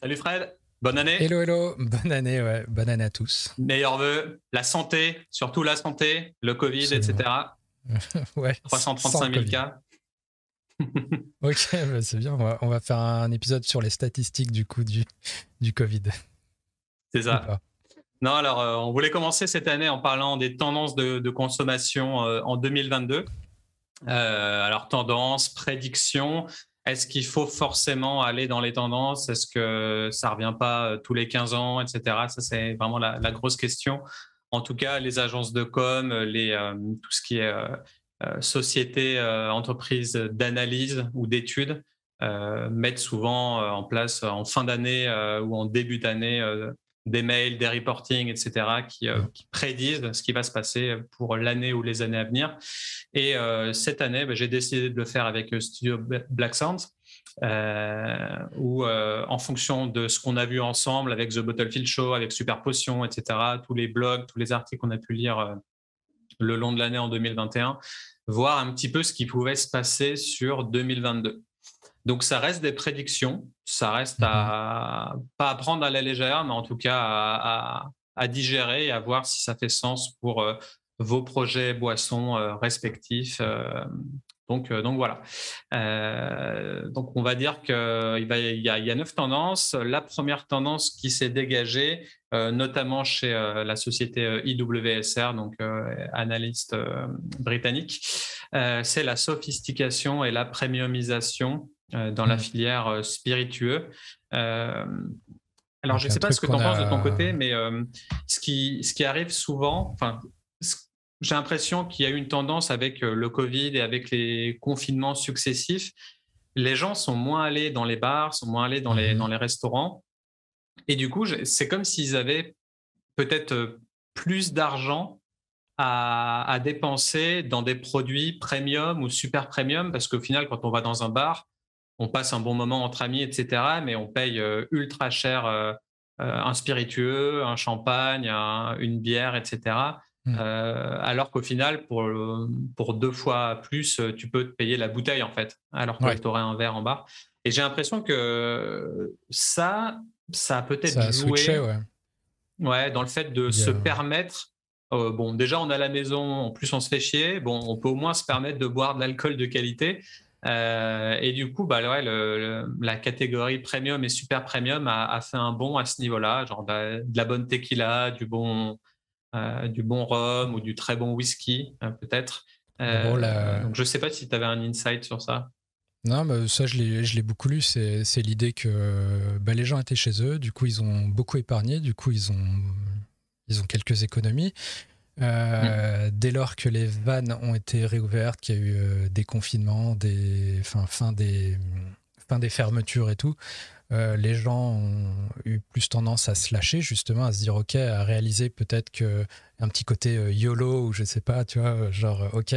Salut Fred, bonne année. Hello, hello, bonne année, ouais, bonne année à tous. Meilleurs vœux, la santé, surtout la santé, le Covid, etc. ouais. 335 000 cas. ok, bah, c'est bien. On va, faire un épisode sur les statistiques du coup du, du Covid. C'est ça. Non, alors euh, on voulait commencer cette année en parlant des tendances de, consommation euh, en 2022. Euh, alors tendance, prédiction. Est-ce qu'il faut forcément aller dans les tendances? Est-ce que ça revient pas tous les 15 ans, etc. Ça c'est vraiment la, grosse question. En tout cas, les agences de com, les, tout ce qui est société, entreprise d'analyse ou d'études mettent souvent en place en fin d'année ou en début d'année des mails, des reportings, etc., qui, euh, qui, prédisent ce qui va se passer pour l'année ou les années à venir. Et euh, cette année, bah, j'ai décidé de le faire avec euh, Studio Black Sound, où en fonction de ce qu'on a vu ensemble avec The Bottlefield Show, avec Super Potion, etc., tous les blogs, tous les articles qu'on a pu lire le long de l'année en 2021, voir un petit peu ce qui pouvait se passer sur 2022. Donc ça reste des prédictions, ça reste à mhm. pas à prendre à la légère, mais en tout cas à, digérer et à voir si ça fait sens pour euh, vos projets boissons euh, respectifs. Euh, donc, donc voilà. donc on va dire qu'il y, y, a neuf tendances. La première tendance qui s'est dégagée, notamment chez la société IWSR, donc analyste britannique, c'est la sophistication et la premiumisation euh, dans la hmm. filière euh, spiritueux. Euh, alors, je ne sais pas ce que tu en penses de ton côté, mais ce, qui, ce qui arrive souvent, enfin, j'ai l'impression qu'il y a eu une tendance avec le Covid et avec les confinements successifs. Les gens sont moins allés dans les bars, sont moins allés dans les, hmm. dans les restaurants. Et du coup, c'est comme s'ils avaient peut-être plus d'argent à, à, dépenser dans des produits premium ou super premium, parce qu'au final, quand on va dans un bar, on passe un bon moment entre amis, etc. Mais on paye euh, ultra cher euh, euh, un spiritueux, un champagne, une bière, etc. Mmh. alors qu'au final, pour, pour deux fois plus, tu peux te payer la bouteille, en fait, alors que tu aurais un verre en bas. Et j'ai l'impression que ça, ça a peut-être joué ouais. dans le fait de se permettre bon, déjà, on a la maison, en plus, on se fait chier. Bon, on peut au moins se permettre de boire de l'alcool de qualité. Euh, et du coup, bah, la catégorie premium et super premium a, fait un bond à ce niveau-là, genre de, la bonne tequila, du bon, euh, du bon rhum ou du très bon whisky, euh, peut-être. donc, je ne sais pas si tu avais un insight sur ça. Non, bah, ça, je l'ai beaucoup lu. C'est l'idée que bah, les gens étaient chez eux, du coup, ils ont beaucoup épargné, du coup, ils ont, ils ont quelques économies. Euh, dès lors que les vannes ont été réouvertes, qu'il y a eu euh, des confinements, des, fin, fin, des, fin des fermetures et tout, euh, les gens ont eu plus tendance à se lâcher, justement, à se dire, OK, à réaliser peut-être que un petit côté YOLO ou je sais pas, tu vois, genre, OK,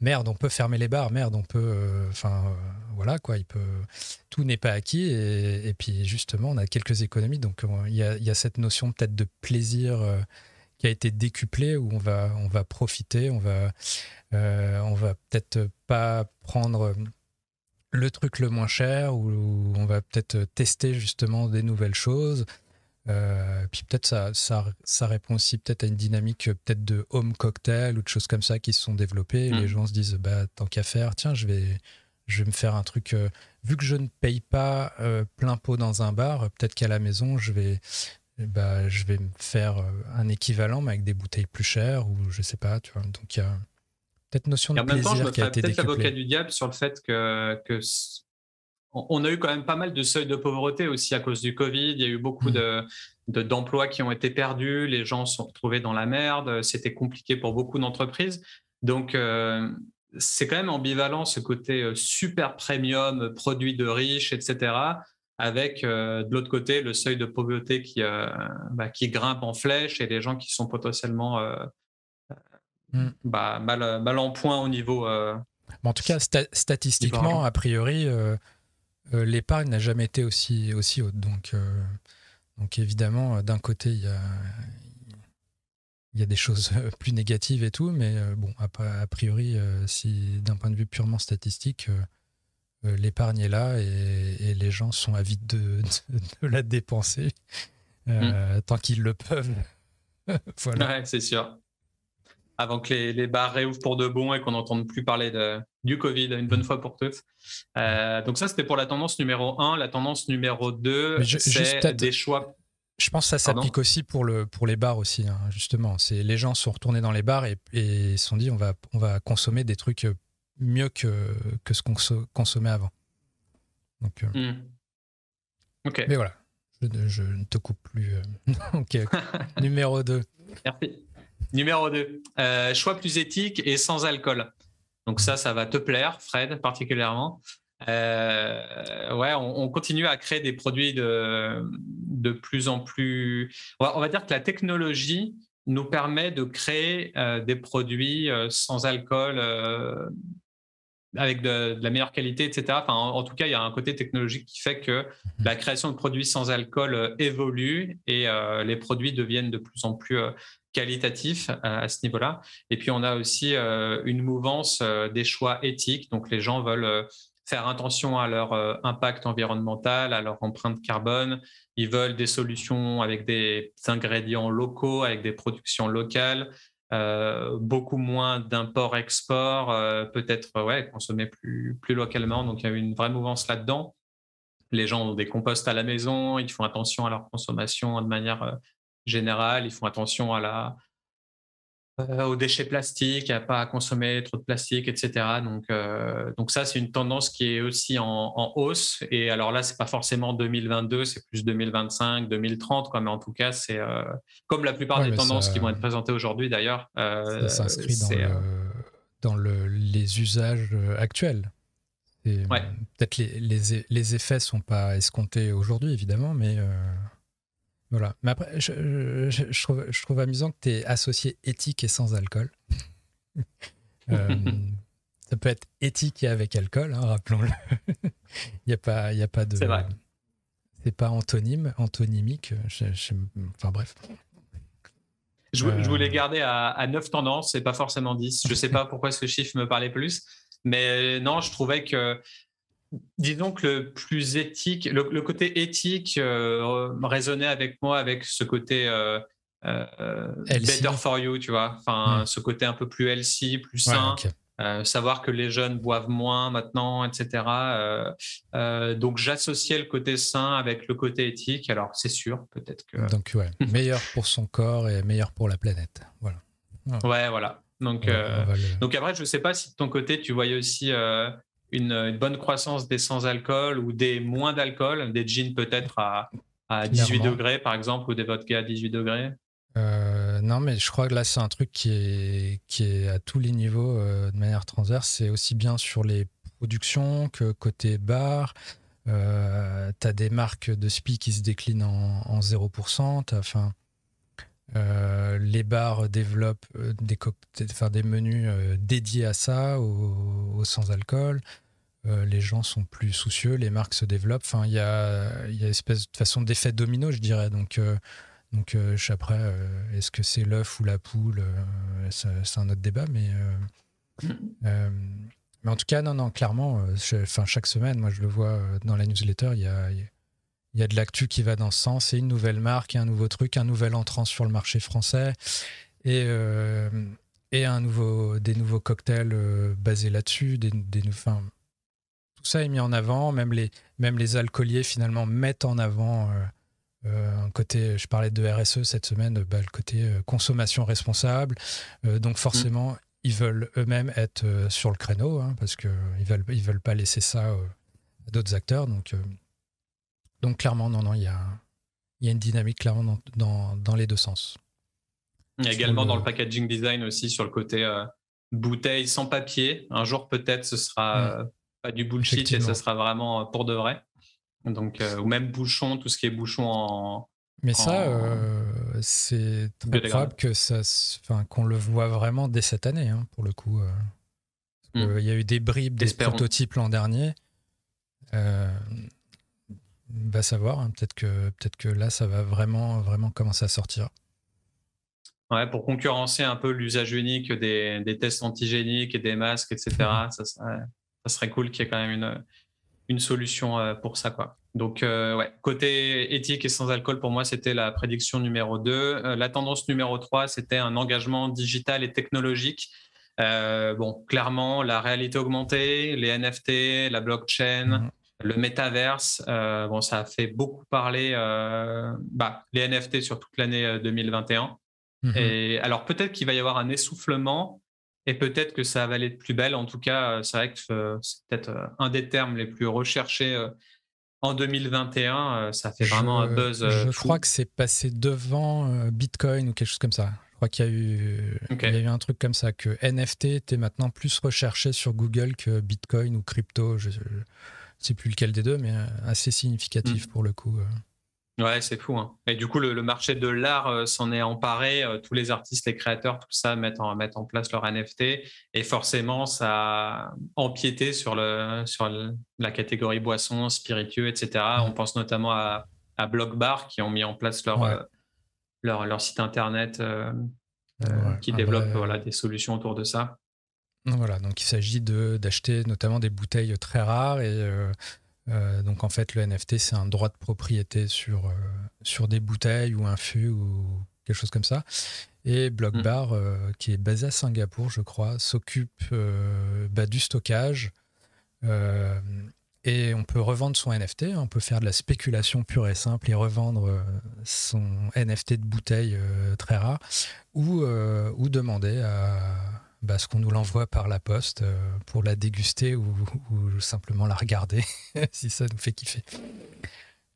merde, on peut fermer les bars, merde, on peut. Enfin, voilà, quoi, il peut. Tout n'est pas acquis. Et, puis, justement, on a quelques économies. Donc, il y a, y a, cette notion peut-être de plaisir qui a été décuplé où on va, on va profiter, on va, euh, on va peut-être pas prendre le truc le moins cher ou on va peut-être tester justement des nouvelles choses. Euh, puis peut-être ça, ça, ça, répond aussi peut-être à une dynamique peut-être de home cocktail ou de choses comme ça qui se sont développées. Les mm. gens se disent bah tant qu'à faire, tiens je vais je vais me faire un truc. Euh, vu que je ne paye pas plein pot dans un bar, peut-être qu'à la maison je vais bah, je vais me faire euh, un équivalent, mais avec des bouteilles plus chères, ou je sais pas, tu vois. Donc il y a peut-être notion de plaisir je me qui a été peut-être l'avocat du diable sur le fait que, que on a eu quand même pas mal de seuils de pauvreté aussi à cause du Covid. Il y a eu beaucoup mmh. de, d'emplois qui ont été perdus. Les gens se sont retrouvés dans la merde. C'était compliqué pour beaucoup d'entreprises. Donc, euh, c'est quand même ambivalent ce côté euh, super premium, produit de riches, etc avec euh, de l'autre côté le seuil de pauvreté qui, euh, bah, qui grimpe en flèche et les gens qui sont potentiellement euh, mm. bah, mal, mal, en point au niveau. en tout cas, statistiquement, a priori, l'épargne n'a jamais été aussi, aussi haute. Donc, donc évidemment, d'un côté, il y a, il y a des choses plus négatives et tout, mais bon, a, a priori, si d'un point de vue purement statistique, l'épargne est là et, les gens sont avides de, la dépenser mm. tant qu'ils le peuvent. voilà. c'est sûr. Avant que les, les, bars réouvrent pour de bon et qu'on n'entende plus parler de, du Covid une bonne fois pour toutes. donc ça, c'était pour la tendance numéro 1. La tendance numéro 2, c'est des choix je pense que ça s'applique aussi pour, le, pour les bars aussi, hein, justement. C'est les gens sont retournés dans les bars et, se sont dit on va, on va consommer des trucs mieux que, que ce qu'on consommait avant. Donc, euh, hmm. Mais voilà, je, ne te coupe plus. Euh, ok. Numéro 2. Merci. Numéro 2. Euh, choix plus éthique et sans alcool. Donc ça, ça va te plaire, Fred, particulièrement. Euh, ouais, on, continue à créer des produits de, de plus en plus. On va, dire que la technologie nous permet de créer euh, des produits euh, sans alcool, avec de, la meilleure qualité, etc. Enfin, en, tout cas, il y a un côté technologique qui fait que mhm. la création de produits sans alcool évolue et les produits deviennent de plus en plus qualitatifs à ce niveau-là. Et puis, on a aussi une mouvance des choix éthiques. Donc, les gens veulent faire attention à leur euh, impact environnemental, à leur empreinte carbone. Ils veulent des solutions avec des ingrédients locaux, avec des productions locales, euh, beaucoup moins d'import-export, euh, peut-être ouais, consommer plus, plus localement. Donc il y a une vraie mouvance là-dedans. Les gens ont des composts à la maison, ils font attention à leur consommation de manière générale, ils font attention à la, euh, aux déchets plastiques, à pas consommer trop de plastique, etc. Donc, euh, donc ça, c'est une tendance qui est aussi en, hausse. Et alors là, c'est pas forcément 2022, c'est plus 2025, 2030, quoi. Mais en tout cas, c'est euh, comme la plupart des tendances qui vont être présentées aujourd'hui, d'ailleurs. ça s'inscrit dans, le, les usages actuels. Peut-être les, les, les, effets sont pas escomptés aujourd'hui, évidemment, mais voilà. Mais après, je, trouve, je trouve, amusant que tu es associé éthique et sans alcool. Euh, ça peut être éthique et avec alcool, hein, rappelons-le. Il n'y a, pas, y a pas de. C'est vrai. C'est pas antonyme, antonymique. enfin bref. Je, voulais euh. garder à, à 9 tendances et pas forcément 10. Je ne sais pas pourquoi ce chiffre me parlait plus. Mais non, je trouvais que disons que le plus éthique, le, côté éthique euh, résonnait avec moi avec ce côté euh, euh, better for you, tu vois, enfin ce côté un peu plus healthy, plus sain. savoir que les jeunes boivent moins maintenant, etc. donc j'associais le côté sain avec le côté éthique. Alors c'est sûr, peut-être que. Donc ouais, meilleur pour son corps et meilleur pour la planète. Voilà. Ouais, voilà. Donc, donc après, je ne sais pas si de ton côté, tu voyais aussi une, bonne croissance des sans-alcool ou des moins d'alcool, des jeans peut-être à, à 18 degrés par exemple ou des vodkas à 18 degrés? Euh, non, mais je crois que là, c'est un truc qui est, qui est à tous les niveaux euh, de manière transverse. C'est aussi bien sur les productions que côté bar. Euh, tu as des marques de SPI qui se déclinent en, en 0%. Enfin, les bars développent des, des menus dédiés à ça, au sans-alcool. Euh, les gens sont plus soucieux, les marques se développent. Enfin, il y a, y a une espèce de façon d'effet domino, je dirais. Donc, euh, donc euh, je après, est-ce que c'est l'œuf ou la poule C'est un autre débat, mais, mais en tout cas, non, non, clairement, enfin, chaque semaine, moi, je le vois dans la newsletter, il y a, y a de l'actu qui va dans ce sens. C'est une nouvelle marque, un nouveau truc, un nouvel entrant sur le marché français. Et, et un nouveau, des nouveaux cocktails basés là-dessus, des, des, tout ça est mis en avant, même les, même les alcooliers finalement mettent en avant euh, euh, un côté, je parlais de RSE cette semaine, bah, le côté euh, consommation responsable. donc forcément, ils veulent eux-mêmes être sur le créneau, hein, parce qu'ils ne veulent, ils veulent pas laisser ça à d'autres acteurs. Donc, donc clairement, non, non, il y a, y a une dynamique clairement dans, dans, les deux sens. Il y a également dans le packaging design aussi sur le côté bouteille sans papier. Un jour peut-être ce sera mm pas du bullshit et ça sera vraiment euh, pour de vrai. Donc, euh, ou même bouchon, tout ce qui est bouchon en. Mais ça, euh, c'est très probable que ça, enfin, qu'on le voit vraiment dès cette année, hein, pour le coup. Hmm. Il y a eu des bribes, des prototypes l'an dernier. va savoir, hein, peut-être que, peut que là, ça va vraiment, vraiment commencer à sortir. Ouais, pour concurrencer un peu l'usage unique des, des, tests antigéniques et des masques, etc. ça, ça, ça serait cool qu'il y ait quand même une, une solution pour ça. Quoi. Donc, ouais, côté éthique et sans alcool, pour moi, c'était la prédiction numéro 2. la tendance numéro 3, c'était un engagement digital et technologique. bon, clairement, la réalité augmentée, les NFT, la blockchain, mhm. le métaverse, bon, ça a fait beaucoup parler bah, les NFT sur toute l'année 2021. Mhm. Et alors, peut-être qu'il va y avoir un essoufflement et peut-être que ça va aller de plus belle. En tout cas, euh, c'est vrai que euh, c'est peut-être euh, un des termes les plus recherchés en 2021. Ça fait vraiment un buzz. Je crois que c'est passé devant Bitcoin ou quelque chose comme ça. Je crois qu'il y a eu, il y a eu un truc comme ça, que NFT était maintenant plus recherché sur Google que Bitcoin ou crypto. Je ne sais plus lequel des deux, mais assez significatif mm. pour le coup. Ouais, c'est fou. Hein. Et du coup, le, marché de l'art euh, s'en est emparé. Euh, tous les artistes, les créateurs, tout ça mettent en, mettent en place leur NFT. Et forcément, ça a empiété sur, le, sur la catégorie boissons, spiritueux, etc. On pense notamment à, à Blockbar qui ont mis en place leur, euh, leur, leur, site internet qui ah développe bah, voilà, des solutions autour de ça. Voilà, donc il s'agit d'acheter notamment des bouteilles très rares et euh, donc en fait, le NFT, c'est un droit de propriété sur, euh, sur des bouteilles ou un fût ou quelque chose comme ça. Et Blockbar, mm. euh, qui est basé à Singapour, je crois, s'occupe bah, du stockage. et on peut revendre son NFT, on peut faire de la spéculation pure et simple et revendre son NFT de bouteille très rare, ou, ou demander à, bah, ce qu'on nous l'envoie par la poste euh, pour la déguster ou, simplement la regarder si ça nous fait kiffer.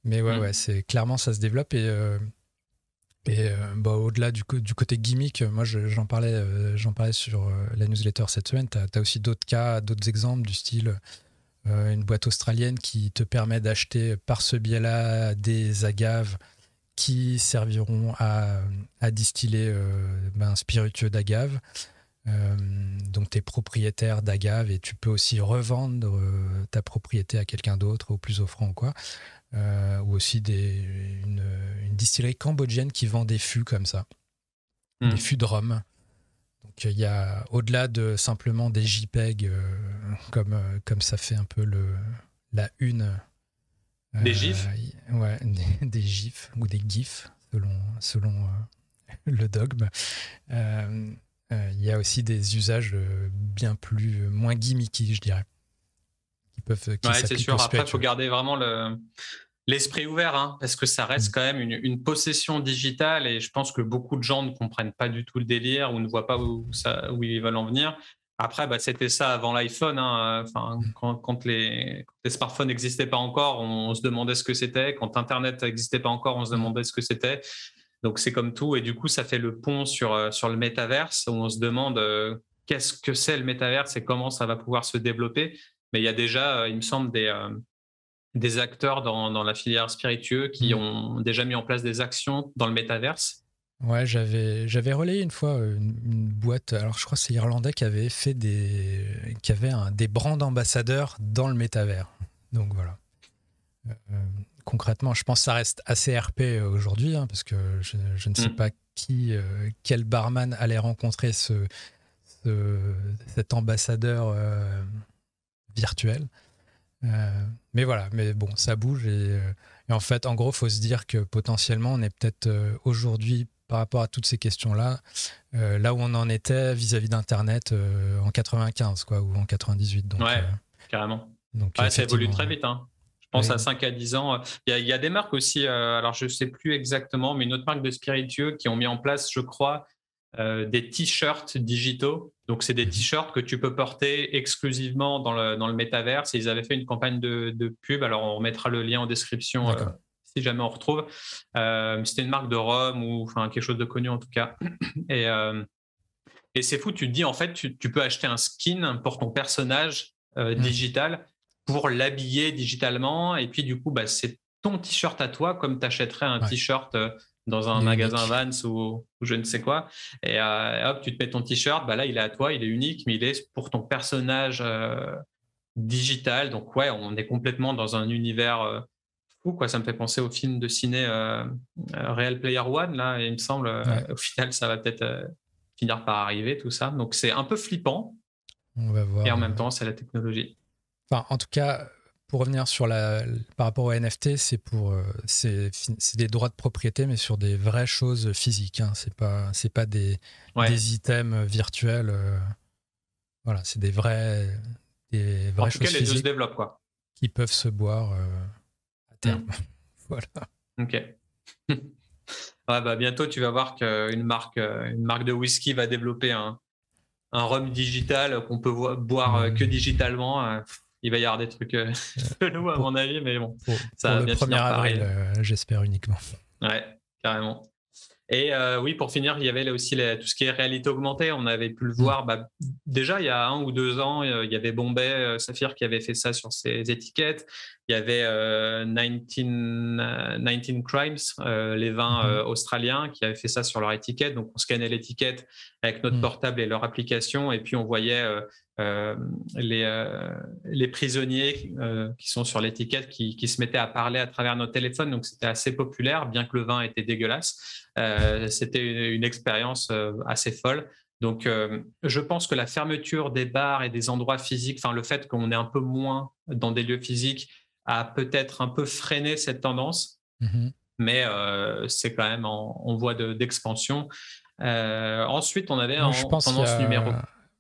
Mais ouais, mm. ouais, c'est clairement ça se développe et, euh, et euh, bah, au-delà du, du, côté gimmick, moi j'en parlais, j'en parlais sur la newsletter cette semaine. Tu as, aussi d'autres cas, d'autres exemples du style une boîte australienne qui te permet d'acheter par ce biais-là des agaves qui serviront à, à distiller ben, un spiritueux d'agave. Euh, donc tu es propriétaire d'agave et tu peux aussi revendre euh, ta propriété à quelqu'un d'autre au plus offrant quoi. Euh, ou aussi des, une, distillerie cambodgienne qui vend des fûts comme ça, des hmm. fûts de rhum. Donc il y a au-delà de simplement des JPEG comme, comme ça fait un peu le, la une. Des gifs Ouais, des, gifs ou des gifs selon, selon le dogme. Euh, il y a aussi des usages euh, bien plus euh, moins gimmicky, je dirais. Qui peuvent, c'est sûr. Après, il faut garder vraiment le, l'esprit ouvert, hein, parce que ça reste mm. quand même une, possession digitale et je pense que beaucoup de gens ne comprennent pas du tout le délire ou ne voient pas où, ça, où ils veulent en venir. Après, bah, c'était ça avant l'iPhone. Hein, enfin, mm. quand, les, les, smartphones n'existaient pas encore, on, se demandait ce que c'était. Quand Internet n'existait pas encore, on se mm. demandait ce que c'était. Donc c'est comme tout, et du coup ça fait le pont sur, euh, sur le métaverse où on se demande euh, qu'est-ce que c'est le métaverse et comment ça va pouvoir se développer. Mais il y a déjà, euh, il me semble, des, des acteurs dans, dans, la filière spiritueux qui mmh. ont déjà mis en place des actions dans le métaverse. Ouais, j'avais j'avais relayé une fois une, boîte. Alors je crois que c'est irlandais qui avait fait des qui avait un, des brands d'ambassadeurs dans le métavers. Donc voilà concrètement, je pense que ça reste assez RP euh, aujourd'hui, hein, parce que je, ne sais mm. pas qui, euh, quel barman allait rencontrer ce, cet ambassadeur euh, virtuel. mais voilà, mais bon, ça bouge. Et, en fait, en gros, il faut se dire que potentiellement, on est peut-être aujourd'hui, par rapport à toutes ces questions-là, là où on en était vis-à-vis d'Internet en 95 quoi, ou en 98. Donc, ouais, carrément. Donc, ça évolue très vite. Hein pense à 5 à 10 ans. Il y a, des marques aussi, euh, alors je ne sais plus exactement, mais une autre marque de spiritueux qui ont mis en place, je crois, euh, des t-shirts digitaux. Donc, c'est des t-shirts que tu peux porter exclusivement dans le, dans le métaverse. ils avaient fait une campagne de, pub. Alors, on remettra le lien en description euh, si jamais on retrouve. C'était une marque de Rome ou enfin, quelque chose de connu en tout cas. Et, et c'est fou, tu te dis en fait, tu, tu, peux acheter un skin pour ton personnage mmh. Pour l'habiller digitalement. Et puis, du coup, bah, c'est ton t-shirt à toi, comme tu achèterais un t-shirt euh, dans un magasin Vans ou, je ne sais quoi. Et euh, hop, tu te mets ton t-shirt, bah là, il est à toi, il est unique, mais il est pour ton personnage euh, digital. Donc, ouais, on est complètement dans un univers fou. Quoi. Ça me fait penser au film de ciné Real Player One, là, et il me semble, au final, ça va peut-être finir par arriver, tout ça. Donc, c'est un peu flippant. On va voir. Et en même temps, c'est la technologie en tout cas, pour revenir sur la, par rapport au NFT, c'est pour, euh, c'est, des droits de propriété, mais sur des vraies choses physiques. Hein. C'est pas, c'est pas des, des items virtuels. Euh, voilà, c'est des vrais, des vraies en tout choses cas, les deux se développent quoi. Qui peuvent se boire à terme. Mm. voilà. Ok. bah, bientôt, tu vas voir qu'une marque, une marque de whisky va développer un, un rhum digital qu'on peut boire que digitalement il va y avoir des trucs euh, chelous à mon avis, mais bon, ça va bien le 1er avril, euh, j'espère uniquement. Ouais, carrément. Et euh, oui, pour finir, il y avait aussi tout ce qui est réalité augmentée. On avait pu le mm. voir bah, déjà il y a un ou deux ans. il y avait Bombay Saphir qui avait fait ça sur ses étiquettes. Il y avait 19, 19, Crimes, les vins mm-hmm. australiens, qui avaient fait ça sur leur étiquette. Donc on scannait l'étiquette avec notre mm. portable et leur application, et puis on voyait euh, les, euh, les, prisonniers euh, qui sont sur l'étiquette qui, qui, se mettaient à parler à travers nos téléphones. Donc c'était assez populaire, bien que le vin était dégueulasse. c'était une, expérience assez folle. Donc je pense que la fermeture des bars et des endroits physiques, enfin le fait qu'on est un peu moins dans des lieux physiques, a peut-être un peu freiné cette tendance. Mm-hmm. Mais c'est quand même en, voie d'expansion. ensuite, on avait en tendance numéro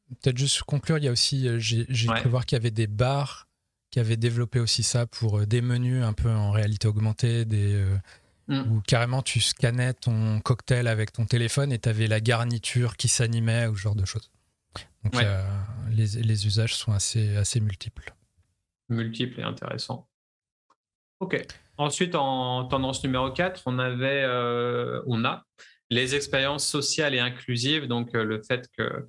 peut-être juste conclure, il y a aussi, euh, j'ai cru voir qu'il y avait des bars qui avaient développé aussi ça pour euh, des menus un peu en réalité augmentée, des, euh, mm. où carrément tu scannais ton cocktail avec ton téléphone et tu avais la garniture qui s'animait ou ce genre de choses. Donc les, les, usages sont assez, assez multiples. Multiples et intéressants. Ok. Ensuite, en tendance numéro 4, on avait, on a les expériences sociales et inclusives, donc le fait que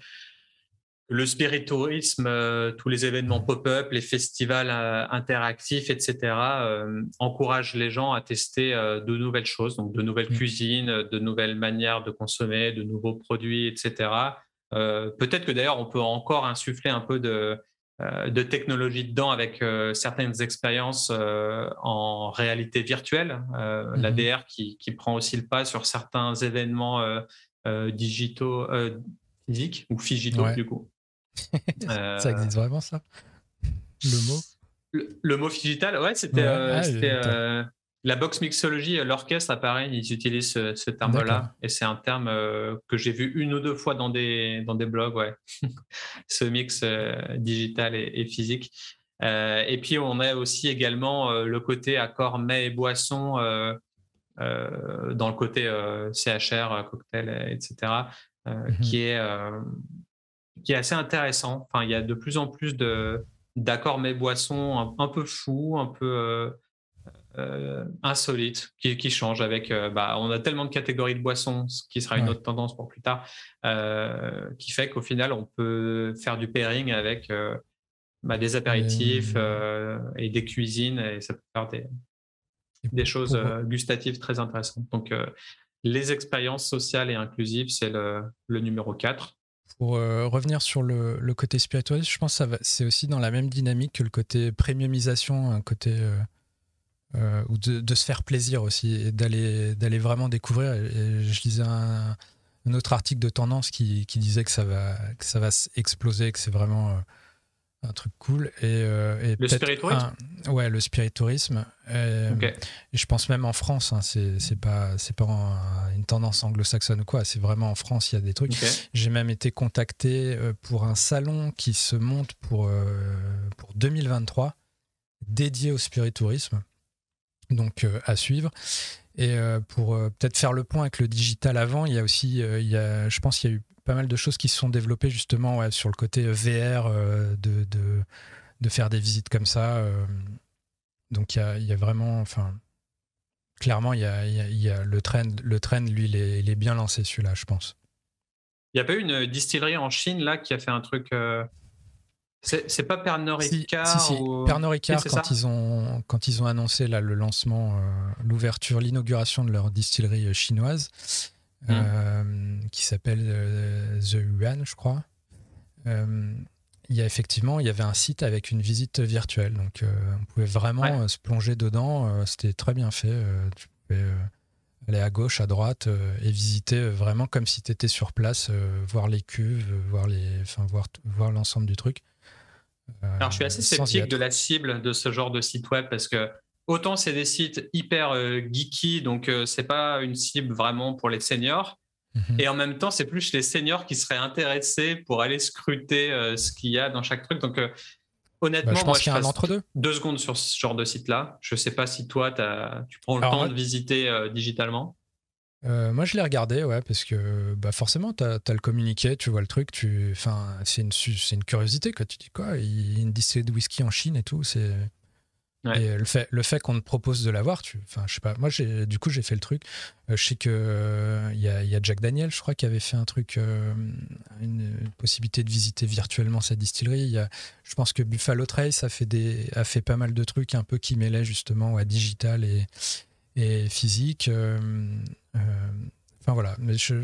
le spiritourisme, euh, tous les événements pop-up, les festivals euh, interactifs, etc., euh, encouragent les gens à tester de nouvelles choses, donc de nouvelles mmh. cuisines, de nouvelles manières de consommer, de nouveaux produits, etc. Peut-être que d'ailleurs, on peut encore insuffler un peu de, de technologie dedans avec certaines expériences en réalité virtuelle, la mmh VR qui, qui, prend aussi le pas sur certains événements digitaux, physiques ou figitaux du coup. ça existe vraiment, ça? Le mot? Le, mot digital, ouais, c'était euh, ah, euh, la box mixologie, l'orchestre, pareil, ils utilisent ce, terme-là. Et c'est un terme euh, que j'ai vu une ou deux fois dans des, dans des blogs, ouais. ce mix digital et, physique. et puis, on a aussi également le côté accord mets et boisson dans le côté CHR, cocktail, etc., mhm. qui est qui est assez intéressant. Enfin, il y a de plus en plus de d'accords mais boissons un, peu fous, un peu euh, euh, insolites, qui, qui, changent avec. Euh, bah, on a tellement de catégories de boissons, ce qui sera une autre tendance pour plus tard, qui fait qu'au final, on peut faire du pairing avec bah, des apéritifs et des cuisines, et ça peut faire des, des choses gustatives très intéressantes. Donc, les expériences sociales et inclusives, c'est le, le numéro 4. Pour euh, revenir sur le, côté spiritualiste, je pense que c'est aussi dans la même dynamique que le côté premiumisation, un côté euh, euh, ou de, se faire plaisir aussi et d'aller vraiment découvrir. je lisais un, autre article de tendance qui, qui, disait que ça va que ça va exploser, que c'est vraiment un truc cool. Et, euh, le spiritourisme Ouais, le spiritourisme. Euh, et, je pense même en France, hein, c'est pas, pas une tendance anglo-saxonne ou quoi, c'est vraiment en France, il y a des trucs. J'ai même été contacté euh, pour un salon qui se monte pour, pour 2023, dédié au spiritourisme. Donc à suivre. Et pour peut-être faire le point avec le digital avant, il y a aussi, il y a, je pense qu'il y a eu pas mal de choses qui se sont développées justement sur le côté VR, euh, de, de, de, faire des visites comme ça. Euh. donc il y a, y a, vraiment, enfin, clairement, il y a, y a, le trend, le trend, lui, il est, il est bien lancé celui-là, je pense. Il n'y a pas eu une distillerie en Chine là qui a fait un truc. Euh, c'est pas Pernod Ricard si, si, si. Pernod Ricard, quand, ils ont, quand ils ont annoncé là, le lancement, l'ouverture, l'inauguration de leur distillerie chinoise, Mmh. Euh, qui s'appelle euh, The Yuan, je crois. Euh, il y a effectivement, il y avait un site avec une visite virtuelle, donc on pouvait vraiment se plonger dedans. C'était très bien fait. tu pouvais aller à gauche, à droite et visiter vraiment comme si tu étais sur place, voir les cuves, voir les, enfin voir voir l'ensemble du truc. Alors, je suis assez sceptique de la cible de ce genre de site web parce que autant c'est des sites hyper geeky, donc c'est pas une cible vraiment pour les seniors. Mhm. Et en même temps, c'est plus les seniors qui seraient intéressés pour aller scruter ce qu'il y a dans chaque truc. Donc, honnêtement, bah, je pense qu'il y a un entre deux. Deux secondes sur ce genre de site-là. Je sais pas si toi, tu prends le temps de visiter digitalement. Euh, moi, je l'ai regardé, ouais, parce que bah, forcément, tu as, le communiqué, tu vois le truc, tu... c'est une, une curiosité, quoi. Tu dis quoi? Il y a une distillerie de whisky en Chine et tout, c'est. Et le fait, le fait qu'on te propose de l'avoir, tu, enfin, je sais pas. Moi, du coup, j'ai fait le truc. Euh, je sais que euh, il y, a, Jack Daniel, je crois, qui avait fait un truc, une, possibilité de visiter virtuellement sa distillerie. Y a, je pense que Buffalo Trace a fait des, a fait pas mal de trucs un peu qui mêlaient justement à digital et, et physique. Euh, euh, enfin voilà, mais je,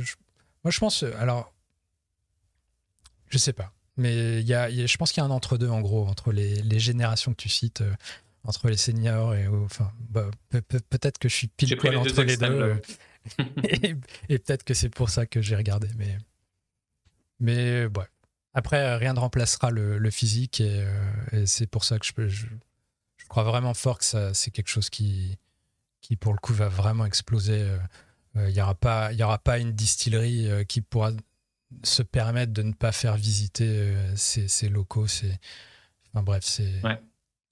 moi je pense, alors, je sais pas, mais il y a, je pense qu'il y a un entre-deux en gros, entre les, les, générations que tu cites, euh, entre les seniors et enfin, bah, peut-être que je suis pile poil entre les deux. et, peut-être que c'est pour ça que j'ai regardé, mais, mais ouais. Après, rien ne remplacera le, le physique et, c'est pour ça que je, je, je, crois vraiment fort que c'est quelque chose qui, qui pour le coup va vraiment exploser. Euh, euh, il n'y aura, pas, y aura pas une distillerie euh, qui pourra se permettre de ne pas faire visiter ces, locaux. C'est, enfin, bref, c'est.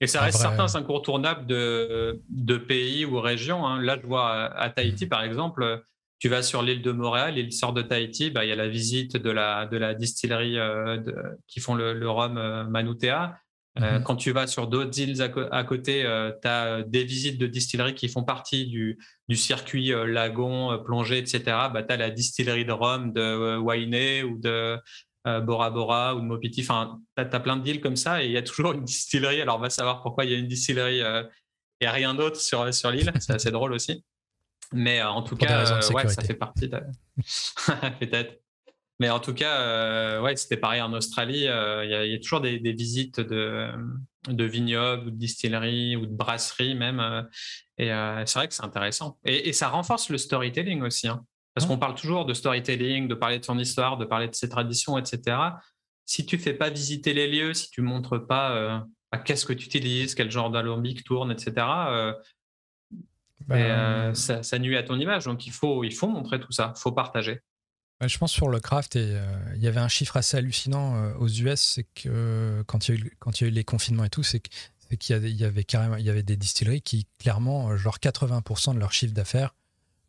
Et ça reste certains incontournables de, de, pays ou régions. Hein. Là, je vois à, Tahiti, par exemple, tu vas sur l'île de Montréal, l'île sort de Tahiti, bah, il y a la visite de la, de la distillerie qui font le, le rhum Manutea. Euh, mhm. Quand tu vas sur d'autres îles à, côté, euh, tu as euh, des visites de distilleries qui font partie du, circuit lagon, plongée, etc. Bah, tu as la distillerie de rhum de Wainé ou de Bora Bora ou de Mopiti. Enfin, tu as, plein d'îles comme ça et il y a toujours une distillerie. Alors, on va savoir pourquoi il y a une distillerie et rien d'autre sur, sur l'île. C'est assez drôle aussi. Mais en tout cas, ouais, ça fait partie de... Peut-être. Mais en tout cas, euh, ouais, c'était pareil en Australie. Euh, il y, a toujours des, visites de, de vignobles ou de distilleries ou de brasseries même. Euh, et c'est vrai que c'est intéressant. Et, ça renforce le storytelling aussi. Hein. Parce qu'on parle toujours de storytelling, de parler de son histoire, de parler de ses traditions, etc. Si tu fais pas visiter les lieux, si tu montres pas à qu'est-ce que tu utilises, quel genre d'alambic tourne, etc., ben, ça, ça, nuit à ton image. Donc il faut, il faut montrer tout ça, il faut partager. Je pense sur le craft, et euh, il y avait un chiffre assez hallucinant euh, aux US, c'est que quand il y a eu, quand il y a eu les confinements et tout, c'est qu'il y, avait carrément il y avait des distilleries qui clairement genre 80% de leur chiffre d'affaires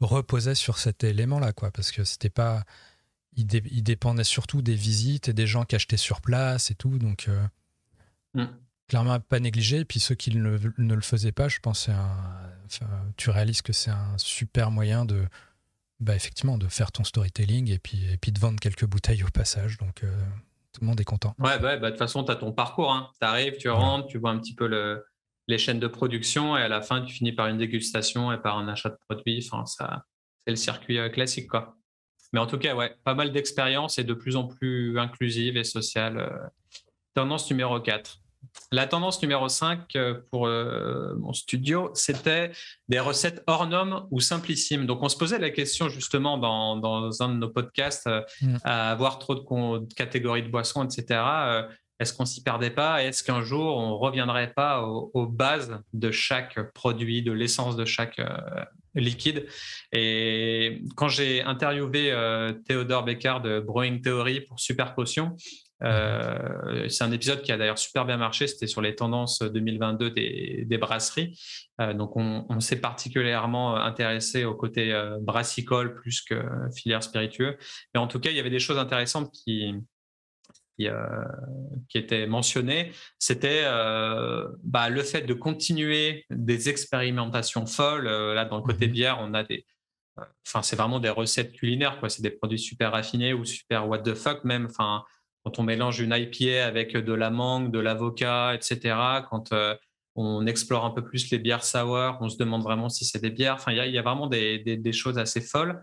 reposait sur cet élément-là, quoi, parce que c'était pas, il, dépendait surtout des visites et des gens qui achetaient sur place et tout, donc euh, mm. clairement pas négligé. Et puis ceux qui ne, ne le faisaient pas, je pense, un, tu réalises que c'est un super moyen de bah, effectivement, de faire ton storytelling et puis, et puis de vendre quelques bouteilles au passage. Donc, euh, tout le monde est content. Ouais, bah, de toute façon, tu as ton parcours. Hein. Tu arrives, tu rentres, tu vois un petit peu le, les chaînes de production et à la fin, tu finis par une dégustation et par un achat de produits. Enfin, ça, c'est le circuit euh, classique, quoi. Mais en tout cas, ouais, pas mal d'expérience et de plus en plus inclusive et sociale. Euh. Tendance numéro 4. La tendance numéro 5 euh, pour euh, mon studio, c'était des recettes hors normes ou simplissimes. Donc, on se posait la question justement dans, un de nos podcasts, euh, mm. à avoir trop de, catégories de boissons, etc. est-ce qu'on s'y perdait pas? Est-ce qu'un jour, on reviendrait pas aux, bases de chaque produit, de l'essence de chaque liquide? Et quand j'ai interviewé Théodore Beccard de Brewing Theory pour Super Potion, euh, c'est un épisode qui a d'ailleurs super bien marché. C'était sur les tendances 2022 des, brasseries. Euh, donc, on, s'est particulièrement intéressé au côté euh, brassicole plus que filière spiritueux. Mais en tout cas, il y avait des choses intéressantes qui, qui, qui étaient mentionnées. C'était bah, le fait de continuer des expérimentations folles. là, dans le côté mhm. bière, on a des, enfin, c'est vraiment des recettes culinaires, quoi. C'est des produits super raffinés ou super what the fuck même. Enfin, quand on mélange une IPA avec de la mangue, de l'avocat, etc., quand euh, on explore un peu plus les bières sour, on se demande vraiment si c'est des bières. Enfin, il y, a vraiment des, choses assez folles.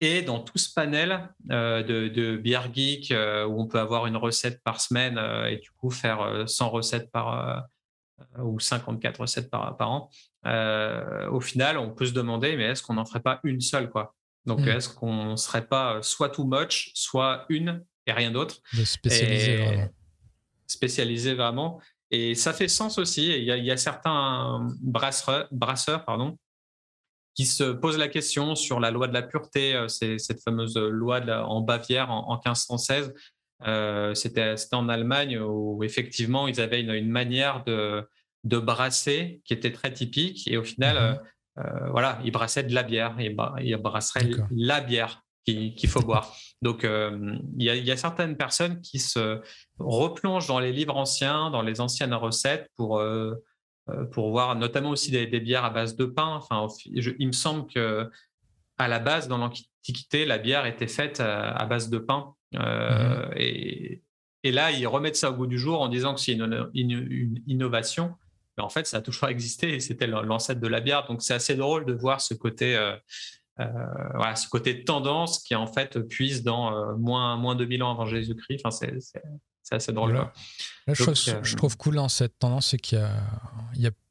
Et dans tout ce panel euh, de, de bière geek, euh, où on peut avoir une recette par semaine et du coup faire 100 recettes par ou 54 recettes par, par an, au final, on peut se demander, mais est-ce qu'on n'en ferait pas une seule quoi? Donc, mmh. est-ce qu'on ne serait pas soit too much, soit une et rien d'autre? De spécialiser vraiment. spécialisé vraiment. Et ça fait sens aussi. Il y a, certains brasseurs, brasseurs pardon, qui se posent la question sur la loi de la pureté, c'est cette fameuse loi en Bavière en, 1516. C'était en Allemagne où effectivement ils avaient une, manière de, de, brasser qui était très typique. Et au final, mmh voilà, ils brassaient de la bière. Ils, ils brasseraient la bière qu'il faut boire. Donc, euh, il y, a certaines personnes qui se replongent dans les livres anciens, dans les anciennes recettes pour, euh, euh, pour voir notamment aussi des, bières à base de pain. Enfin, il me semble que à la base, dans l'Antiquité, la bière était faite à, base de pain. Mmh et, et, là, ils remettent ça au goût du jour en disant que c'est une, une, innovation. Mais en fait, ça a toujours existé et c'était l'ancêtre de la bière. Donc, c'est assez drôle de voir ce côté euh, voilà, ce côté tendance qui en fait puise dans euh, moins, moins 2000 ans avant Jésus-Christ. Enfin, c'est assez drôle. La, chose que euh, je trouve cool dans cette tendance, c'est qu'elle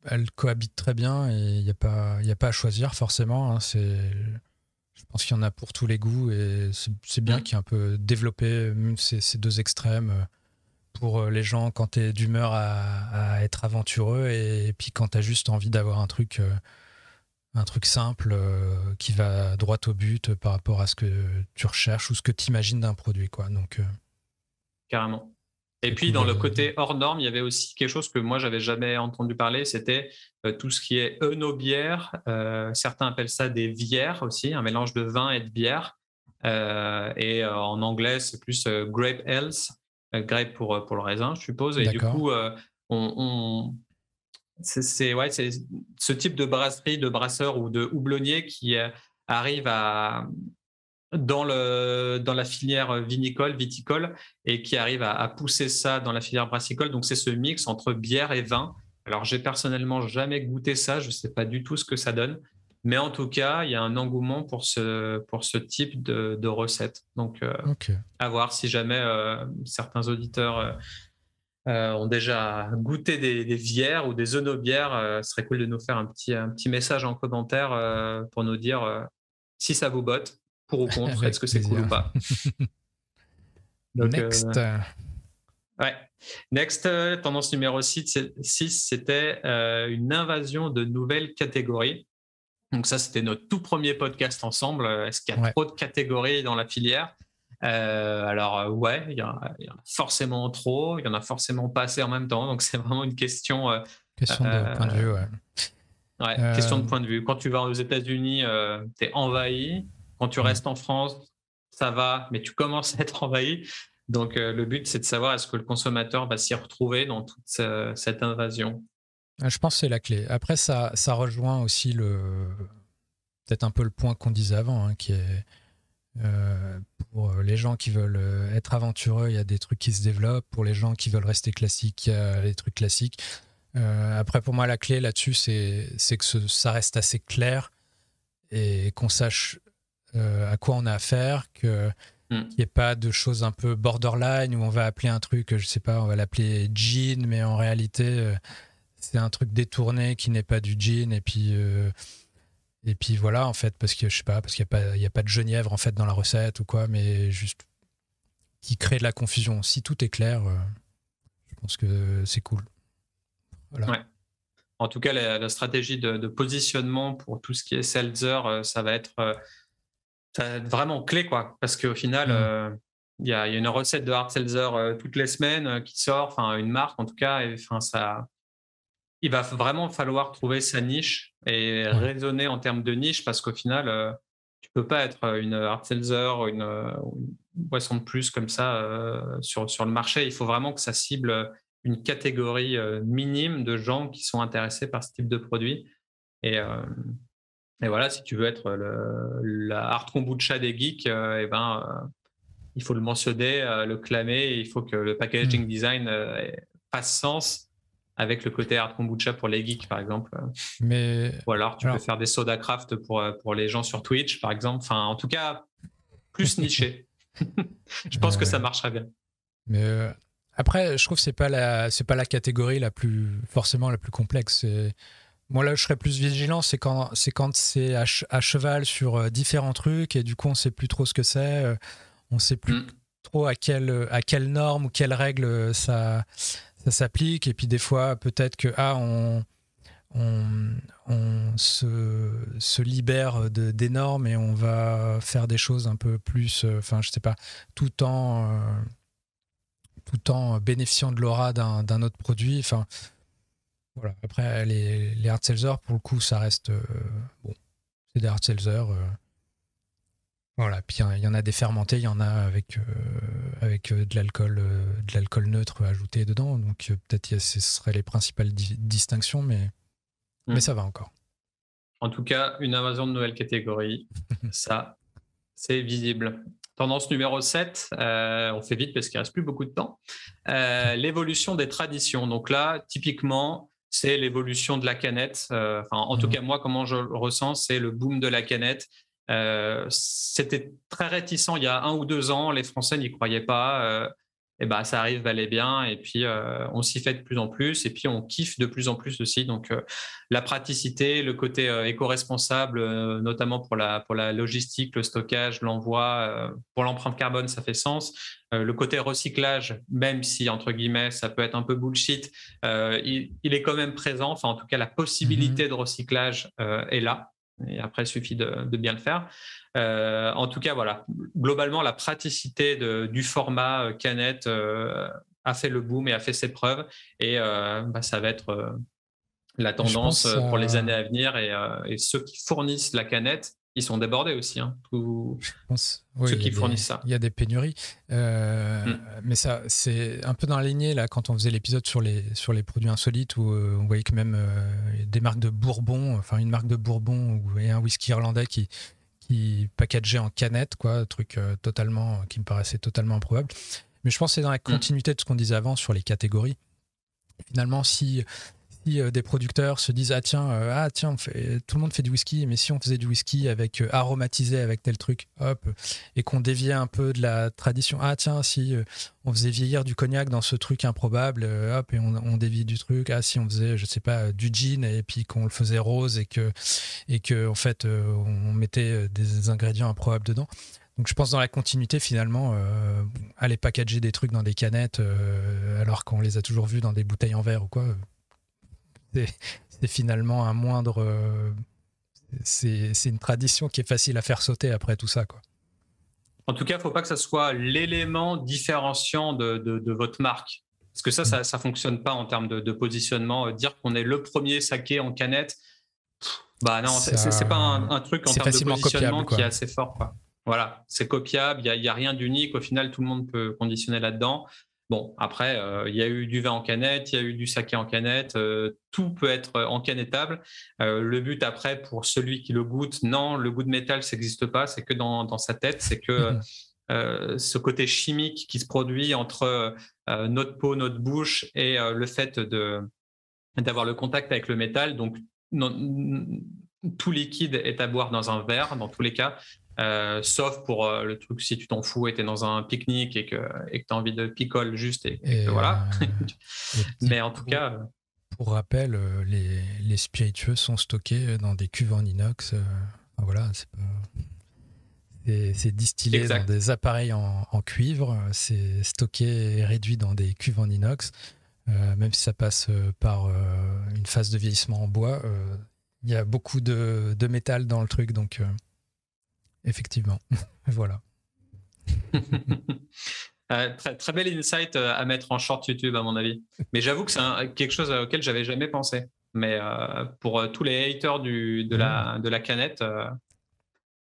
elle cohabite très bien et il n'y a, pas, a pas à choisir forcément. Hein. je pense qu'il y en a pour tous les goûts et c'est bien mmh. qu'il y ait un peu développé ces, ces, deux extrêmes pour les gens quand tu es d'humeur à, être aventureux et, puis quand tu as juste envie d'avoir un truc un truc simple euh, qui va droit au but par rapport à ce que tu recherches ou ce que tu imagines d'un produit. Quoi. Donc, euh, Carrément. Et puis, dans le côté hors norme, il y avait aussi quelque chose que moi, j'avais jamais entendu parler, c'était euh, tout ce qui est œnobière. certains appellent ça des bières aussi, un mélange de vin et de bière. et en anglais, c'est plus grape ales, grape pour, pour le raisin, je suppose. Et du coup, on, c'est ouais, ce type de brasserie, de brasseur ou de houblonnier qui euh, arrive à, dans, le, dans la filière vinicole, viticole, et qui arrive à, pousser ça dans la filière brassicole. Donc, c'est ce mix entre bière et vin. Alors, j'ai personnellement jamais goûté ça, je ne sais pas du tout ce que ça donne. Mais en tout cas, il y a un engouement pour ce, pour ce type de, de recette. Donc, euh, à voir si jamais euh, certains auditeurs euh, ont déjà goûté des, des bières ou des onobières, ce serait cool de nous faire un petit, un petit message en commentaire pour nous dire si ça vous botte, pour ou contre, est-ce que c'est cool ou pas? Next. ouais. Next, tendance numéro 6, c'était une invasion de nouvelles catégories. Donc ça, c'était notre tout premier podcast ensemble. Est-ce qu'il y a trop de catégories dans la filière? Euh, alors euh, ouais, il y, en a forcément trop, il y en a forcément pas assez en même temps, donc c'est vraiment une question. Euh, question de point de vue, ouais. ouais question de point de vue. Quand tu vas aux États-Unis, tu es envahi. Quand tu restes en France, ça va, mais tu commences à être envahi. Donc le but, c'est de savoir est-ce que le consommateur va s'y retrouver dans toute cette invasion. Je pense que c'est la clé. Après, ça, ça rejoint aussi le peut-être un peu le point qu'on disait avant, hein, qui est euh, pour les gens qui veulent euh, être aventureux, il y a des trucs qui se développent. Pour les gens qui veulent rester classiques, il y a les trucs classiques. Euh, après, pour moi, la clé là-dessus, c'est que ça reste assez clair et qu'on sache à quoi on a affaire, qu'il n'y ait pas de choses un peu borderline où on va appeler un truc, je sais pas, on va l'appeler jean, mais en réalité, c'est un truc détourné qui n'est pas du jean. Et puis et puis voilà, en fait, parce que je sais pas, parce qu'il n'y a, pas, a pas de genièvre en fait dans la recette ou quoi, mais juste qui crée de la confusion. Si tout est clair, euh, je pense que c'est cool. Voilà. En tout cas, la, stratégie de, positionnement pour tout ce qui est seltzer, euh, ça va être, euh, vraiment clé, quoi. Parce qu'au final, mmh. il y, a une recette de hard seltzer toutes les semaines qui sort, enfin une marque en tout cas, et enfin ça, il va vraiment falloir trouver sa niche et raisonner en termes de niche parce qu'au final, euh, tu peux pas être une hard seltzer ou une, boisson de plus comme ça euh, sur, sur le marché. Il faut vraiment que ça cible une catégorie euh, minime de gens qui sont intéressés par ce type de produit. Et, et voilà, si tu veux être le, la hard kombucha des geeks, et eh ben, il faut le mentionner, le clamer, il faut que le packaging mmh. design fasse sens avec le côté art kombucha pour les geeks, par exemple. Mais ou alors tu peux faire des soda craft pour, pour les gens sur Twitch, par exemple. Enfin, en tout cas, plus niché. je pense que ça marcherait bien. Mais euh, après, je trouve que c'est pas la pas la catégorie la plus forcément la plus complexe. Moi là, je serais plus vigilant, c'est quand c'est quand c'est à, cheval sur euh, différents trucs et du coup on sait plus trop ce que c'est, euh, on sait plus mm trop à quelle, à quelle norme ou quelle règle ça, ça s'applique. Et puis des fois, peut-être que ah, on, on, se, se, libère des normes et on va faire des choses un peu plus, enfin, je sais pas, tout en, tout en bénéficiant de l'aura d'un autre produit. Enfin, voilà. Après, les, les hard sellers, pour le coup, ça reste. bon, c'est des hard sellers. Voilà, puis il y, en a des fermentés, il y en a avec, euh, avec euh, de l'alcool euh, de l'alcool neutre ajouté dedans. Donc peut-être ce seraient les principales distinctions, mais, mais hmm. ça va encore. En tout cas, une invasion de nouvelles catégories, ça, c'est visible. Tendance numéro 7, on fait vite parce qu'il ne reste plus beaucoup de temps. l'évolution des traditions. Donc là, typiquement, c'est l'évolution de la canette. en tout hmm. cas, moi, comment je le ressens, c'est le boom de la canette euh, c'était très réticent il y a un ou deux ans, les Français n'y croyaient pas. Euh, et ben ça arrive, et bien, et puis euh, on s'y fait de plus en plus, et puis on kiffe de plus en plus aussi. Donc la praticité, le côté éco-responsable, notamment pour la, pour la logistique, le stockage, l'envoi, pour l'empreinte carbone, ça fait sens. le côté recyclage, même si entre guillemets ça peut être un peu bullshit, il, il, est quand même présent. Enfin, en tout cas, la possibilité mmh de recyclage est là. Et après, il suffit de, bien le faire. Euh, en tout cas, voilà. Globalement, la praticité du format euh, canette euh, a fait le boom et a fait ses preuves. Et bah, ça va être la tendance pour les années à venir. Et, ceux qui fournissent la canette, ils sont débordés aussi. Hein, ceux qui fournissent ça. Il y a des pénuries. Mm. Mais ça, c'est un peu dans la lignée, là, quand on faisait l'épisode sur les, sur les produits insolites, où on voyait que même des marques de Bourbon, enfin une marque de Bourbon ou un whisky irlandais qui, qui packageait en canette, quoi, truc totalement, qui me paraissait totalement improbable. Mais je pense que c'est dans la mm. continuité de ce qu'on disait avant sur les catégories. Finalement, si euh, des producteurs se disent ah tiens euh, ah tiens tout le monde fait du whisky mais si on faisait du whisky avec euh, aromatisé avec tel truc hop et qu'on déviait un peu de la tradition ah tiens si on faisait vieillir du cognac dans ce truc improbable hop et on, dévie du truc ah si on faisait je sais pas du gin et puis qu'on le faisait rose et que et que en fait on mettait des ingrédients improbables dedans. Donc je pense dans la continuité finalement, aller packager des trucs dans des canettes alors qu'on les a toujours vus dans des bouteilles en verre ou quoi, c'est finalement un moindre. Euh, c'est une tradition qui est facile à faire sauter après tout ça. Quoi. En tout cas, il ne faut pas que ça soit l'élément différenciant de, votre marque. Parce que ça, ça ne fonctionne pas en termes de, positionnement. Dire qu'on est le premier saké en canette, bah non, c'est pas un, truc en termes de positionnement qui est assez fort. Quoi. Voilà, c'est copiable, il n'y a, a, rien d'unique. Au final, tout le monde peut conditionner là-dedans. Bon, après, euh, il y a eu du vin en canette, il y a eu du saké en canette, euh, tout peut être euh, en canettable. le but après, pour celui qui le goûte, non, le goût de métal, ça n'existe pas, c'est que dans, sa tête, c'est que ce côté chimique qui se produit entre notre peau, notre bouche et le fait d'avoir le contact avec le métal, donc tout liquide est à boire dans un verre, dans tous les cas. Euh, sauf pour euh, le truc si tu t'en fous et tu es dans un pique-nique et que tu as envie de picole juste et, voilà. Euh, Mais en tout cas. Pour rappel, les, les, spiritueux sont stockés dans des cuves en inox. voilà, c'est distillé dans des appareils en, cuivre, c'est stocké et réduit dans des cuves en inox. même si ça passe par une phase de vieillissement en bois, il y a beaucoup de, de métal dans le truc, donc effectivement. voilà. Euh, très, très bel insight euh, à mettre en short YouTube, à mon avis. Mais j'avoue que c'est quelque chose auquel j'avais jamais pensé. Mais euh, pour tous les haters du, de, la, de la canette,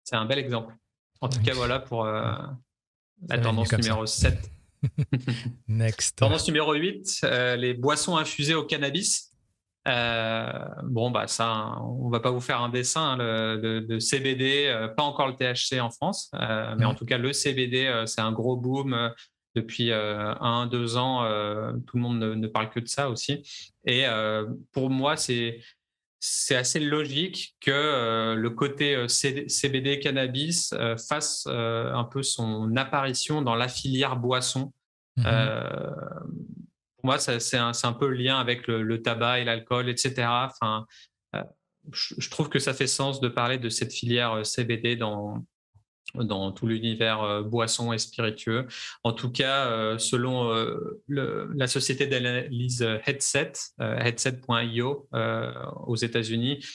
c'est un bel exemple. En tout cas, voilà pour la tendance numéro 7. Next. Tendance numéro 8, les boissons infusées au cannabis. Euh, bon, bah ça, on va pas vous faire un dessin hein, de, CBD, euh, pas encore le THC en France, euh, mais en tout cas le CBD, c'est un gros boom depuis un, deux ans. tout le monde ne, parle que de ça aussi. Et pour moi, c'est c'est assez logique que le côté CBD cannabis fasse un peu son apparition dans la filière boisson. Mmh moi, c'est un, un, peu le lien avec le, tabac et l'alcool, etc. Enfin, euh, je, trouve que ça fait sens de parler de cette filière euh, CBD dans, dans tout l'univers boisson et spiritueux. En tout cas, selon la société d'analyse Headset, headset.io aux États-Unis,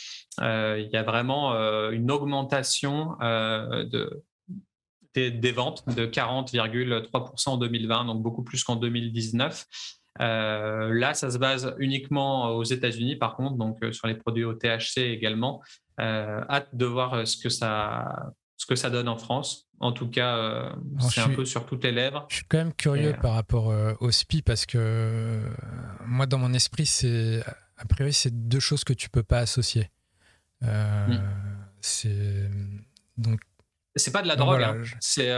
il y a vraiment une augmentation de, des, ventes de 40,3% en 2020, donc beaucoup plus qu'en 2019. Là, ça se base uniquement aux États-Unis, par contre, donc sur les produits au THC également. hâte de voir ce que ça ce que ça donne en France. En tout cas, euh, c'est un peu sur toutes les lèvres. Je suis quand même curieux par rapport euh, au SPI parce que euh, moi, dans mon esprit, c'est a priori, c'est deux choses que tu peux pas associer. Mm. C'est donc. C'est pas de la drogue. Hein. C'est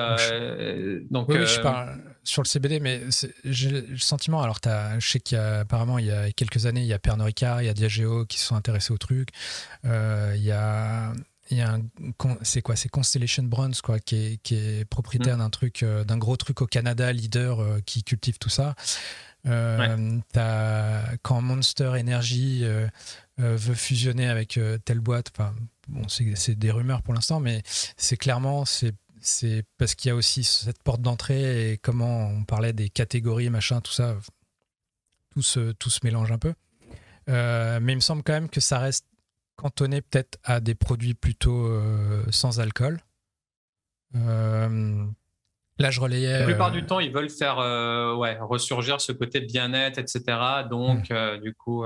donc. Oui, je parle sur le CBD, mais j'ai le sentiment. Alors, as, je sais qu'il y a apparemment il y a quelques années, il y a Pernod Ricard, il y a Diageo qui se sont intéressés au truc. il y a il y a c'est quoi c'est Constellation Brands quoi qui est, qui est propriétaire mm. d'un truc euh, d'un gros truc au Canada leader euh, qui cultive tout ça euh, quand Monster Energy veut fusionner avec telle boîte bon c'est des rumeurs pour l'instant mais c'est clairement c'est parce qu'il y a aussi cette porte d'entrée et comment on parlait des catégories machin tout ça tout se, tout se mélange un peu mais il me semble quand même que ça reste cantonné peut-être à des produits plutôt euh, sans alcool. Euh, là, je relayais. La plupart du euh, temps, ils veulent faire ouais, ressurgir ce côté bien-être, etc. Donc, hmm. du coup,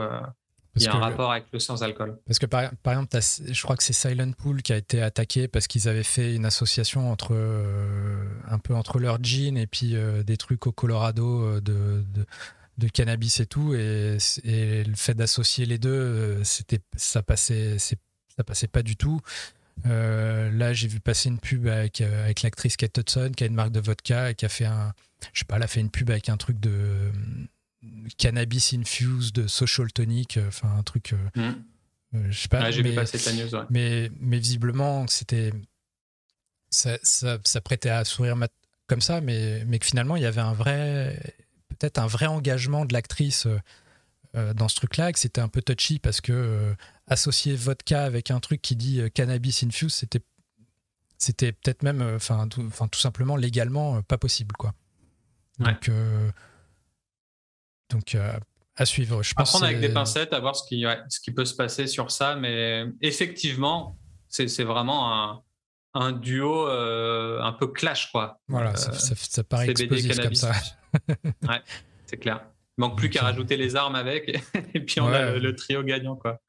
il y a un rapport avec le sans-alcool. Parce que, par, exemple, je crois que c'est Silent Pool qui a été attaqué parce qu'ils avaient fait une association entre un peu entre leur jean et puis des trucs au Colorado de de cannabis et tout, et, le fait d'associer les deux, euh, c'était, ça passait, ça passait pas du tout. Euh, là, j'ai vu passer une pub avec, euh, avec l'actrice Kate Hudson, qui a une marque de vodka et qui a fait un, je sais pas, elle a fait une pub avec un truc de cannabis infused, de social tonic, enfin un truc. Mm. je sais pas. j'ai vu passer ta news, mais, mais visiblement, c'était, ça, ça, ça, prêtait à sourire comme ça, mais, mais que finalement, il y avait un vrai peut-être un vrai engagement de l'actrice euh, euh, dans ce truc-là, que c'était un peu touchy parce que euh, associer vodka avec un truc qui dit cannabis infused, c'était c'était peut-être même, enfin tout, tout, simplement légalement pas possible, quoi. Donc, donc à suivre. Je pense prendre avec des pincettes, à voir ce qui, ce qui peut se passer sur ça, mais effectivement, c'est vraiment un, un duo un peu clash, quoi. Voilà, ça, ça, paraît explosif comme ça. ouais, c'est clair. Il manque plus qu'à rajouter les armes avec et puis on a le, trio gagnant. Quoi.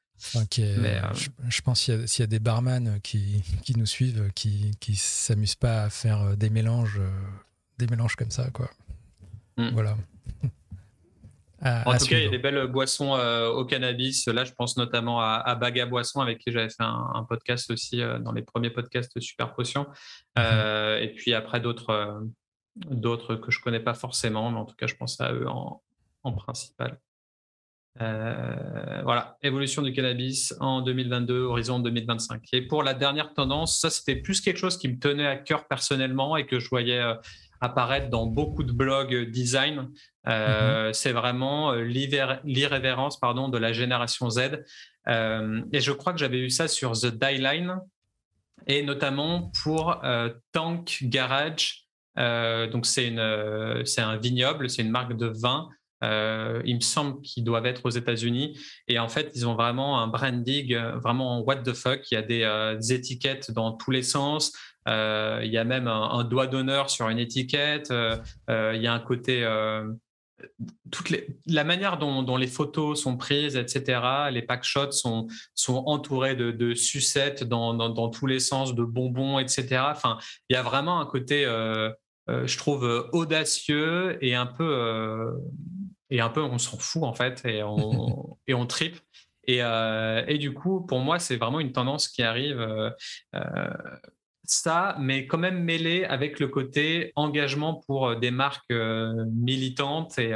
Euh, je, pense qu'il y, a des barman qui, qui nous suivent, qui ne s'amusent pas à faire euh, des mélanges, euh, des mélanges comme ça. Quoi. Hmm. Voilà. en tout cas, il y a des belles boissons au cannabis. Là, je pense notamment à, Baga Boisson, avec qui j'avais fait un, podcast aussi dans les premiers podcasts Super Potion. Mhm. et puis après, d'autres d'autres que je connais pas forcément, mais en tout cas, je pense à eux en, principal. Euh, voilà, évolution du cannabis en 2022, horizon 2025. Et pour la dernière tendance, ça c'était plus quelque chose qui me tenait à cœur personnellement et que je voyais euh, apparaître dans beaucoup de blogs design. Euh, mm-hmm. C'est vraiment l'irrévérence pardon de la génération Z. et je crois que j'avais eu ça sur The Die Line et notamment pour Tank Garage donc c'est c'est un vignoble, c'est une marque de vin. Euh, il me semble qu'ils doivent être aux États-Unis. Et en fait, ils ont vraiment un branding vraiment what the fuck. Il y a des, étiquettes dans tous les sens. il y a même un, doigt d'honneur sur une étiquette. il y a un côté. toute la manière dont, les photos sont prises, etc., les packshots sont, sont entourés de, sucettes dans, dans, tous les sens, de bonbons, etc. Enfin, il y a vraiment un côté euh, je trouve euh, audacieux et un peu euh, et un peu on s'en fout en fait et on et on tripe et, et, du coup pour moi c'est vraiment une tendance qui arrive ça, mais quand même mêlé avec le côté engagement pour des marques militantes et,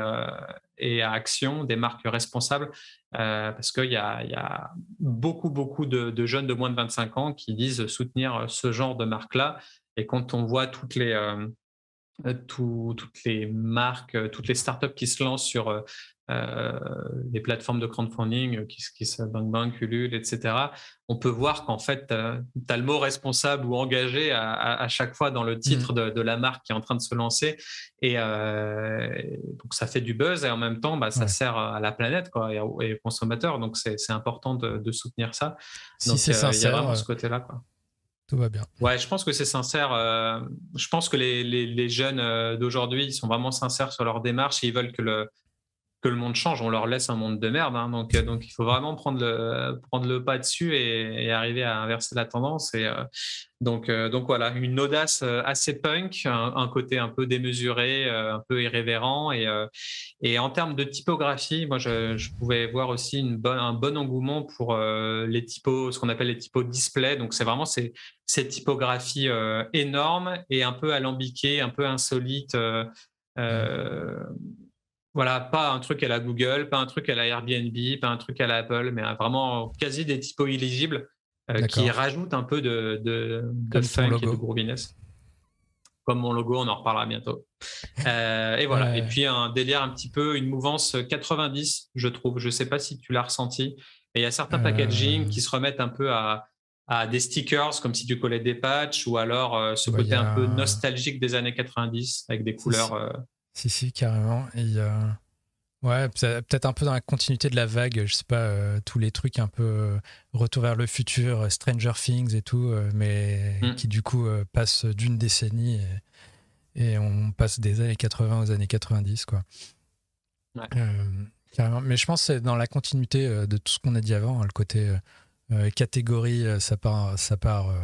et à action, des marques responsables, parce qu'il y, y, a beaucoup, beaucoup de, de, jeunes de moins de 25 ans qui disent soutenir ce genre de marque-là. Et quand on voit toutes les, toutes les marques, toutes les startups qui se lancent sur euh, les plateformes de crowdfunding, qui, qui BankBank, Ulule, etc., on peut voir qu'en fait, tu as le mot responsable ou engagé à, chaque fois dans le titre mmh. de, la marque qui est en train de se lancer. Et donc, ça fait du buzz et en même temps, bah, ça sert à la planète quoi, et, aux, consommateurs. Donc, c'est important de, soutenir ça. Donc, si c'est sincère, il y a vraiment ce côté-là. Tout va bien. Ouais, je pense que c'est sincère. je pense que les, les jeunes d'aujourd'hui, ils sont vraiment sincères sur leur démarche et ils veulent que le, que le monde change. On leur laisse un monde de merde. Hein. donc, euh, donc, il faut vraiment prendre le, prendre le pas dessus et, arriver à inverser la tendance. Et, euh, donc, euh, donc voilà, une audace assez punk, un, côté un peu démesuré, un peu irrévérent. Et, et en termes de typographie, moi, je, pouvais voir aussi une un bon engouement pour les typos, ce qu'on appelle les typos display. Donc, c'est vraiment ces, ces typographies énormes et un peu alambiquées, un peu insolites. Voilà, pas un truc à la Google, pas un truc à la Airbnb, pas un truc à la Apple, mais vraiment quasi des typos illisibles euh, qui rajoutent un peu de, de, funk et de grooviness. Comme mon logo, on en reparlera bientôt. Euh, et voilà. Et puis un délire un petit peu, une mouvance 90, je trouve. Je ne sais pas si tu l'as ressenti. Et il y a certains euh. packaging qui se remettent un peu à, des stickers, comme si tu collais des patchs, ou alors ce côté un peu nostalgique des années 90 avec des couleurs. Si, si, carrément. Et Ouais, peut-être un peu dans la continuité de la vague, je sais pas, euh, tous les trucs un peu euh, retour vers le futur, euh, Stranger Things et tout, mais mm. qui du coup passent d'une décennie et, on passe des années 80 aux années 90, quoi. carrément. Mais je pense que c'est dans la continuité de tout ce qu'on a dit avant, hein, le côté catégorie, ça part, ça part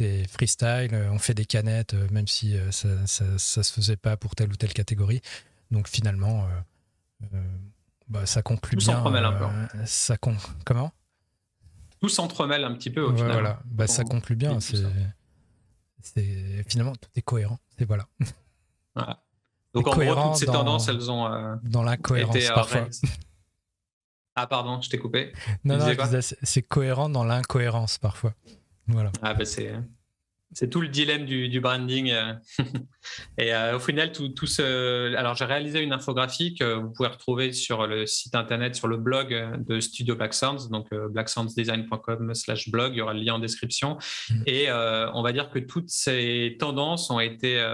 c'est freestyle, on fait des canettes, même si ça, ça, se faisait pas pour telle ou telle catégorie. Donc finalement, euh, bah, ça conclut Tout bien. s'entremêle un peu. Euh, ça con... Comment? Tout s'entremêle un petit peu au final. Voilà, bah, ça conclut bien. C'est finalement tout est cohérent. Et voilà. Donc en gros, toutes ces tendances, elles ont euh, dans l'incohérence parfois. Ah pardon, je t'ai coupé. Non, non, c'est cohérent dans l'incohérence parfois. Voilà. Ah bah c'est c'est tout le dilemme du, branding. Euh. et euh, au final, tout, tout ce... Alors, j'ai réalisé une infographie que vous pouvez retrouver sur le site internet, sur le blog de Studio Black Sounds, donc euh, blacksoundsdesign.com slash blog. Il y aura le lien en description. Mm. Et on va dire que toutes ces tendances ont été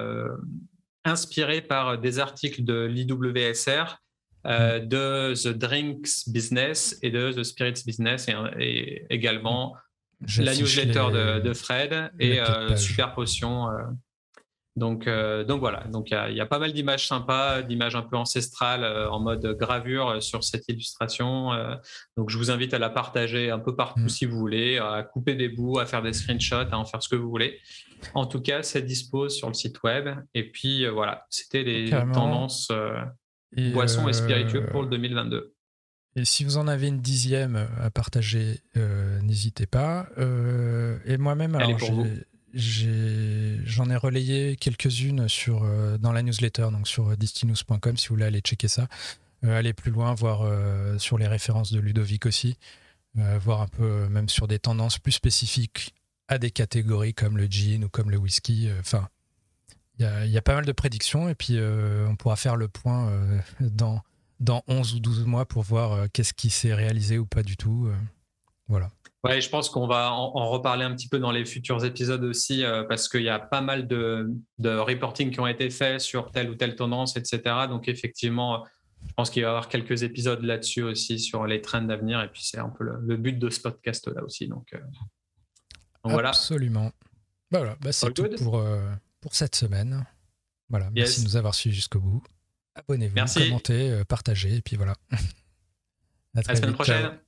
inspirées par des articles de l'IWSR, mm. de The Drinks Business et de The Spirits Business et également la newsletter de, Fred et euh, Super Potion. Euh. Donc, euh, donc voilà, donc il y, a pas mal d'images sympas, d'images un peu ancestrales en mode gravure sur cette illustration. donc je vous invite à la partager un peu partout mm. si vous voulez, à couper des bouts, à faire des screenshots, à en faire ce que vous voulez. En tout cas, c'est dispo sur le site web. Et puis voilà, c'était les tendances boissons et spiritueux pour le 2022. Et si vous en avez une dixième euh, à partager, euh, n'hésitez pas. Euh, et moi-même, j'en ai, relayé quelques-unes sur dans la newsletter, donc sur distinus.com si vous voulez aller checker ça. aller plus loin, voir sur les références de Ludovic aussi, voir un peu même sur des tendances plus spécifiques à des catégories comme le gin ou comme le whisky. Enfin, il y, y, a pas mal de prédictions et puis on pourra faire le point dans dans 11 ou 12 mois pour voir euh, qu'est-ce qui s'est réalisé ou pas du tout. Euh, voilà. Ouais, je pense qu'on va en, reparler un petit peu dans les futurs épisodes aussi, euh, parce qu'il y a pas mal de, de, reporting qui ont été faits sur telle ou telle tendance, etc. Donc effectivement, je pense qu'il va y avoir quelques épisodes là-dessus aussi sur les trends d'avenir, et puis c'est un peu le, but de ce podcast-là aussi. Donc, voilà. Absolument. Bah voilà, bah c'est tout pour, pour cette semaine. Voilà, merci de nous avoir suivis jusqu'au bout. Abonnez-vous, commentez, euh, partagez, et puis voilà. à, la semaine prochaine.